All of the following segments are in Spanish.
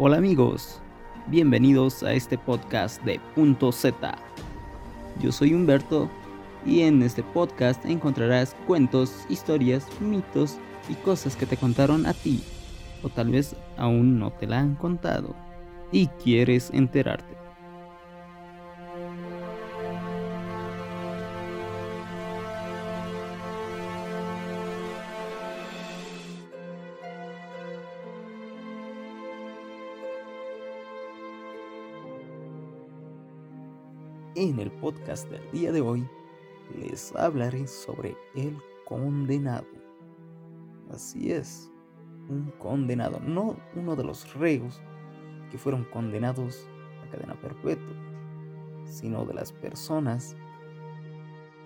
Hola amigos, bienvenidos a este podcast de Punto Z. Yo soy Humberto y en este podcast encontrarás cuentos, historias, mitos y cosas que te contaron a ti o tal vez aún no te la han contado y quieres enterarte. En el podcast del día de hoy les hablaré sobre el condenado. Así es, un condenado, no uno de los reos que fueron condenados a cadena perpetua, sino de las personas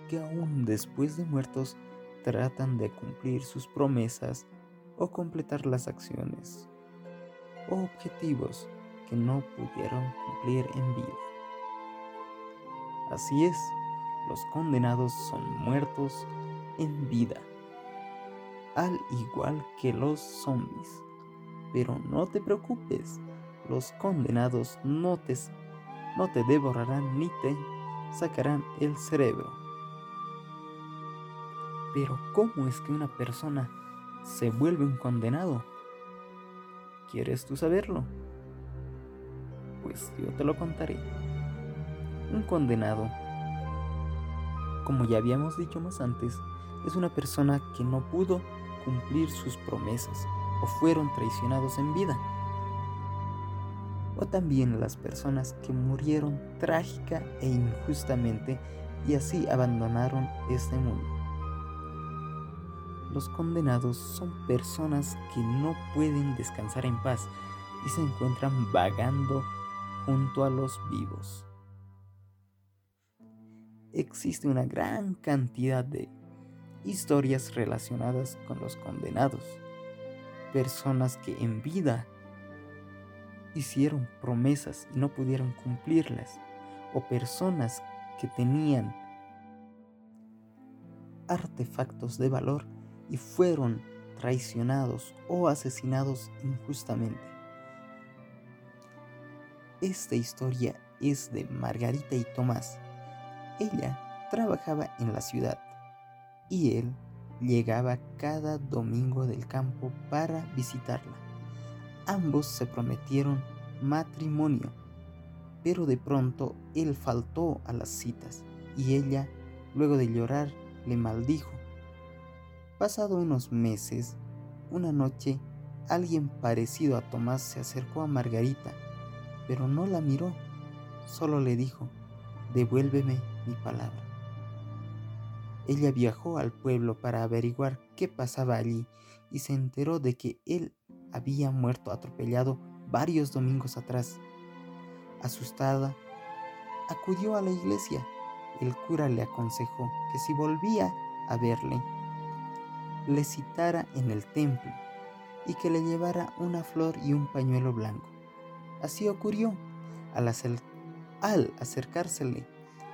que aún después de muertos tratan de cumplir sus promesas o completar las acciones o objetivos que no pudieron cumplir en vida. Así es, los condenados son muertos en vida, al igual que los zombies. Pero no te preocupes, los condenados no te, no te devorarán ni te sacarán el cerebro. Pero ¿cómo es que una persona se vuelve un condenado? ¿Quieres tú saberlo? Pues yo te lo contaré. Un condenado, como ya habíamos dicho más antes, es una persona que no pudo cumplir sus promesas o fueron traicionados en vida. O también las personas que murieron trágica e injustamente y así abandonaron este mundo. Los condenados son personas que no pueden descansar en paz y se encuentran vagando junto a los vivos existe una gran cantidad de historias relacionadas con los condenados, personas que en vida hicieron promesas y no pudieron cumplirlas, o personas que tenían artefactos de valor y fueron traicionados o asesinados injustamente. Esta historia es de Margarita y Tomás, ella trabajaba en la ciudad y él llegaba cada domingo del campo para visitarla. Ambos se prometieron matrimonio, pero de pronto él faltó a las citas y ella, luego de llorar, le maldijo. Pasado unos meses, una noche, alguien parecido a Tomás se acercó a Margarita, pero no la miró, solo le dijo, devuélveme mi palabra. Ella viajó al pueblo para averiguar qué pasaba allí y se enteró de que él había muerto atropellado varios domingos atrás. Asustada, acudió a la iglesia. El cura le aconsejó que si volvía a verle, le citara en el templo y que le llevara una flor y un pañuelo blanco. Así ocurrió. Al, al acercársele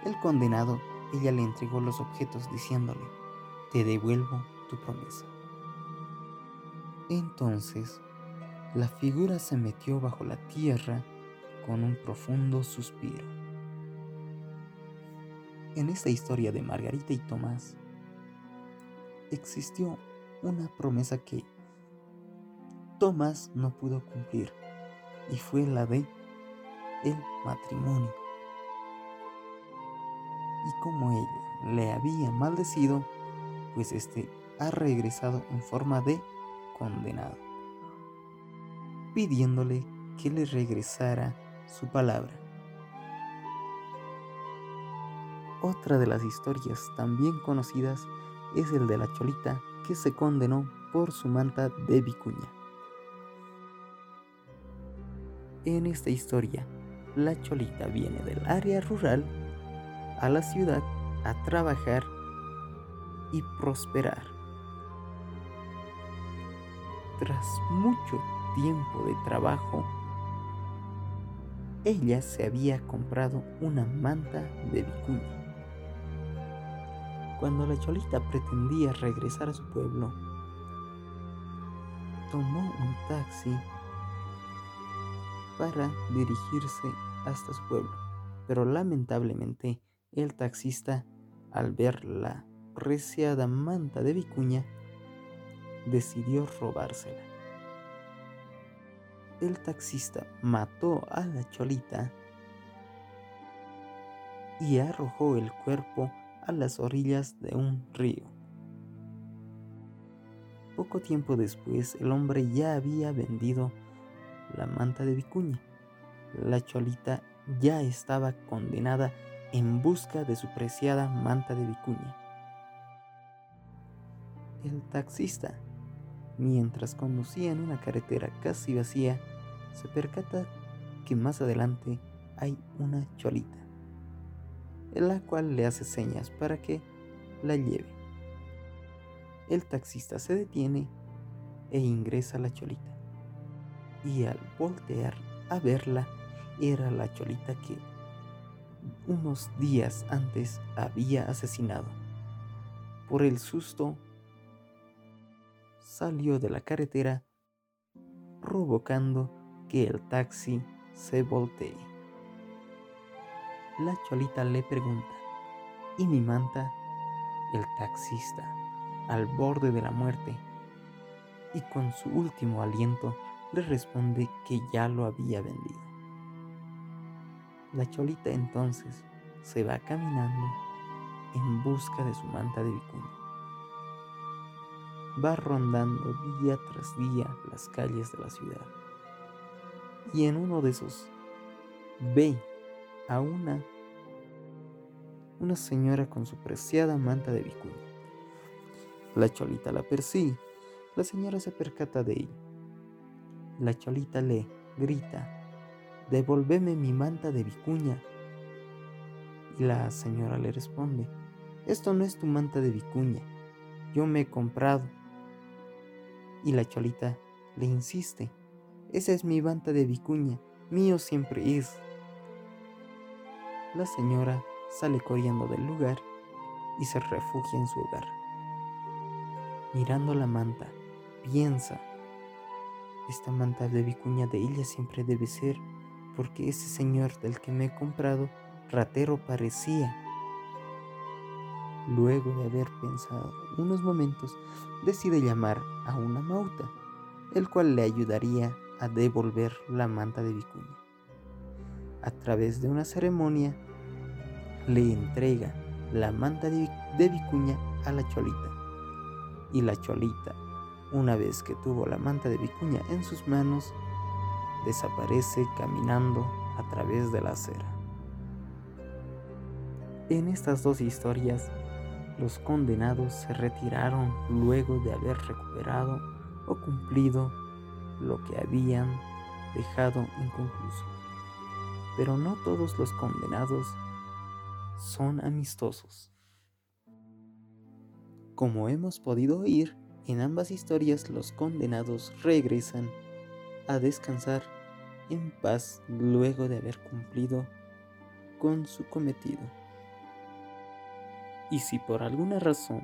el condenado, ella le entregó los objetos diciéndole, te devuelvo tu promesa. Entonces, la figura se metió bajo la tierra con un profundo suspiro. En esta historia de Margarita y Tomás, existió una promesa que Tomás no pudo cumplir y fue la de el matrimonio y como ella le había maldecido, pues éste ha regresado en forma de condenado, pidiéndole que le regresara su palabra. Otra de las historias también conocidas es el de la cholita que se condenó por su manta de vicuña. En esta historia, la cholita viene del área rural a la ciudad a trabajar y prosperar. Tras mucho tiempo de trabajo, ella se había comprado una manta de vicuña. Cuando la cholita pretendía regresar a su pueblo, tomó un taxi para dirigirse hasta su pueblo. Pero lamentablemente el taxista, al ver la preciada manta de vicuña, decidió robársela. El taxista mató a la cholita y arrojó el cuerpo a las orillas de un río. Poco tiempo después el hombre ya había vendido la manta de vicuña. La cholita ya estaba condenada en busca de su preciada manta de vicuña. El taxista, mientras conducía en una carretera casi vacía, se percata que más adelante hay una cholita, la cual le hace señas para que la lleve. El taxista se detiene e ingresa a la cholita. Y al voltear a verla, era la cholita que unos días antes había asesinado. Por el susto, salió de la carretera provocando que el taxi se voltee. La cholita le pregunta, ¿y mi manta? El taxista, al borde de la muerte, y con su último aliento le responde que ya lo había vendido. La cholita entonces se va caminando en busca de su manta de vicuña. Va rondando día tras día las calles de la ciudad. Y en uno de esos ve a una una señora con su preciada manta de vicuña. La cholita la persigue. La señora se percata de él. La cholita le grita devolveme mi manta de vicuña. Y la señora le responde, esto no es tu manta de vicuña, yo me he comprado. Y la cholita le insiste, esa es mi manta de vicuña, mío siempre es. La señora sale corriendo del lugar y se refugia en su hogar. Mirando la manta, piensa, esta manta de vicuña de ella siempre debe ser porque ese señor del que me he comprado ratero parecía. Luego de haber pensado unos momentos, decide llamar a una mauta, el cual le ayudaría a devolver la manta de vicuña. A través de una ceremonia, le entrega la manta de, de vicuña a la cholita. Y la cholita, una vez que tuvo la manta de vicuña en sus manos, desaparece caminando a través de la acera. En estas dos historias, los condenados se retiraron luego de haber recuperado o cumplido lo que habían dejado inconcluso. Pero no todos los condenados son amistosos. Como hemos podido oír, en ambas historias los condenados regresan a descansar en paz luego de haber cumplido con su cometido. Y si por alguna razón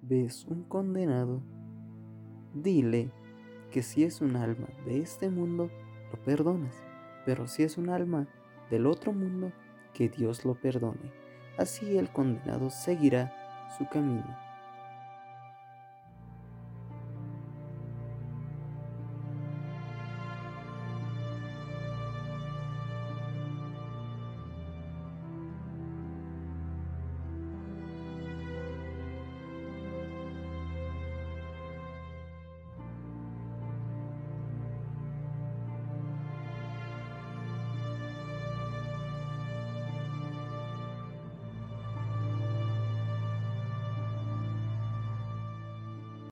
ves un condenado, dile que si es un alma de este mundo, lo perdonas, pero si es un alma del otro mundo, que Dios lo perdone. Así el condenado seguirá su camino.